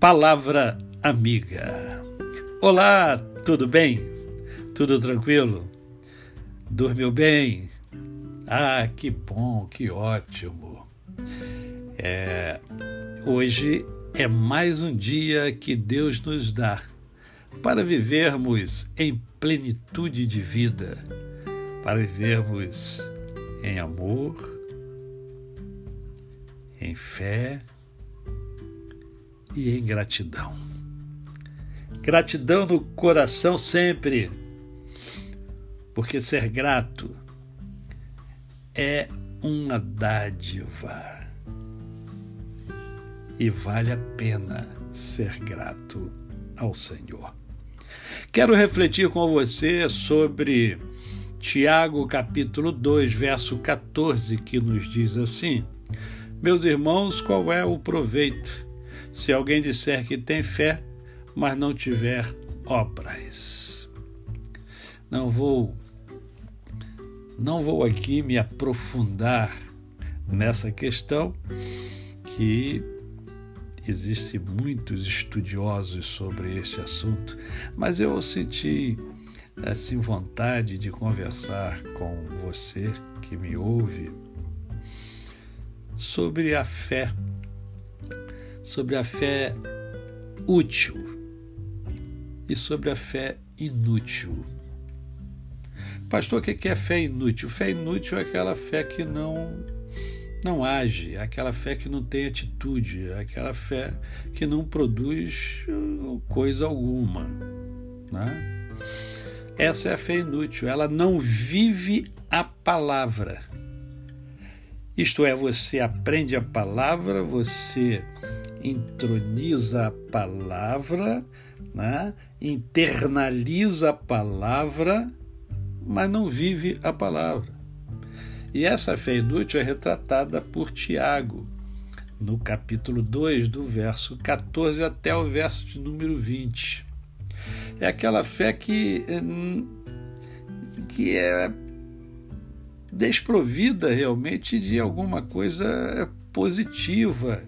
Palavra Amiga. Olá, tudo bem? Tudo tranquilo? Dormiu bem? Ah, que bom, que ótimo. É, hoje é mais um dia que Deus nos dá para vivermos em plenitude de vida, para vivermos em amor, em fé e em gratidão. Gratidão no coração sempre, porque ser grato é uma dádiva e vale a pena ser grato ao Senhor. Quero refletir com você sobre Tiago capítulo 2, verso 14, que nos diz assim: Meus irmãos, qual é o proveito se alguém disser que tem fé, mas não tiver obras. Não vou não vou aqui me aprofundar nessa questão que existem muitos estudiosos sobre este assunto, mas eu senti assim vontade de conversar com você que me ouve sobre a fé sobre a fé útil e sobre a fé inútil. Pastor, o que é fé inútil? Fé inútil é aquela fé que não não age, aquela fé que não tem atitude, aquela fé que não produz uh, coisa alguma. Né? Essa é a fé inútil, ela não vive a palavra. Isto é, você aprende a palavra, você introniza a palavra, né? internaliza a palavra, mas não vive a palavra. E essa fé inútil é retratada por Tiago, no capítulo 2, do verso 14 até o verso de número 20. É aquela fé que, hum, que é desprovida realmente de alguma coisa positiva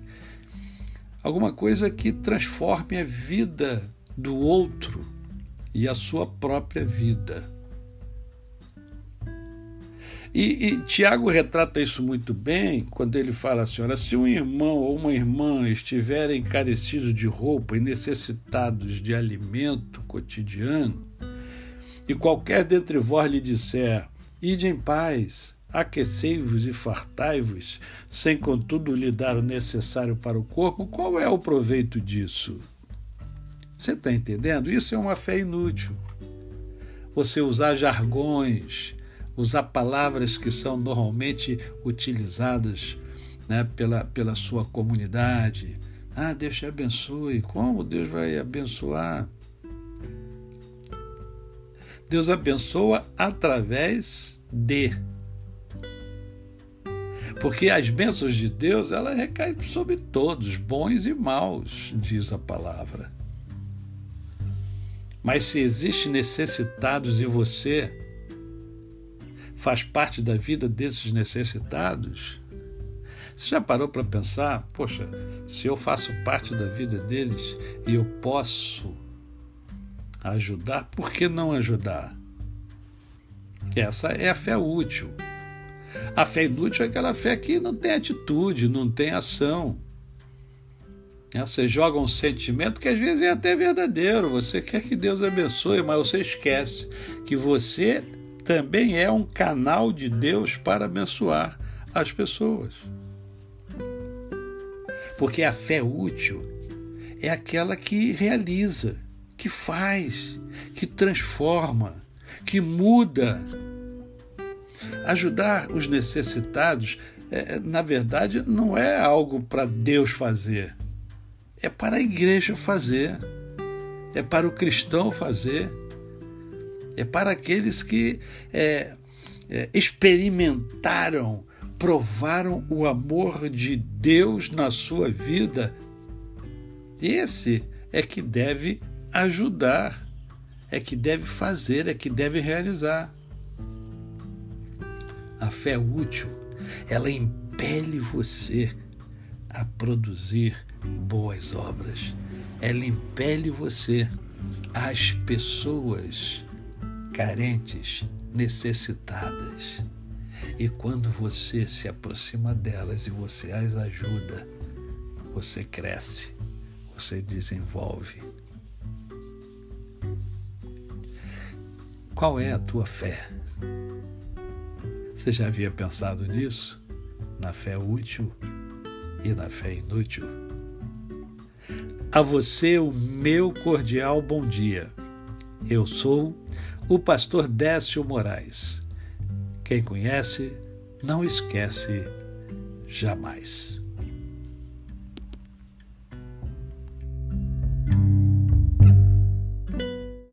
alguma coisa que transforme a vida do outro e a sua própria vida. E, e Tiago retrata isso muito bem quando ele fala assim: olha, se um irmão ou uma irmã estiverem encarecidos de roupa e necessitados de alimento cotidiano, e qualquer dentre vós lhe disser: ide em paz, aquecei-vos e fartai-vos, sem contudo lhe dar o necessário para o corpo, qual é o proveito disso? Você está entendendo? Isso é uma fé inútil. Você usar jargões, usar palavras que são normalmente utilizadas né, pela, pela sua comunidade. Ah, Deus te abençoe. Como Deus vai abençoar? Deus abençoa através de porque as bênçãos de Deus, ela recai sobre todos, bons e maus, diz a palavra. Mas se existe necessitados e você faz parte da vida desses necessitados, você já parou para pensar, poxa, se eu faço parte da vida deles e eu posso ajudar, por que não ajudar? Essa é a fé útil. A fé inútil é aquela fé que não tem atitude, não tem ação. É, você joga um sentimento que às vezes é até verdadeiro. Você quer que Deus abençoe, mas você esquece que você também é um canal de Deus para abençoar as pessoas. Porque a fé útil é aquela que realiza, que faz, que transforma, que muda Ajudar os necessitados, é, é, na verdade, não é algo para Deus fazer, é para a igreja fazer, é para o cristão fazer, é para aqueles que é, é, experimentaram, provaram o amor de Deus na sua vida. Esse é que deve ajudar, é que deve fazer, é que deve realizar. A fé útil, ela impele você a produzir boas obras. ela impele você às pessoas carentes, necessitadas. E quando você se aproxima delas e você as ajuda, você cresce, você desenvolve. Qual é a tua fé? Você já havia pensado nisso? Na fé útil e na fé inútil? A você o meu cordial bom dia. Eu sou o pastor Décio Moraes. Quem conhece, não esquece jamais.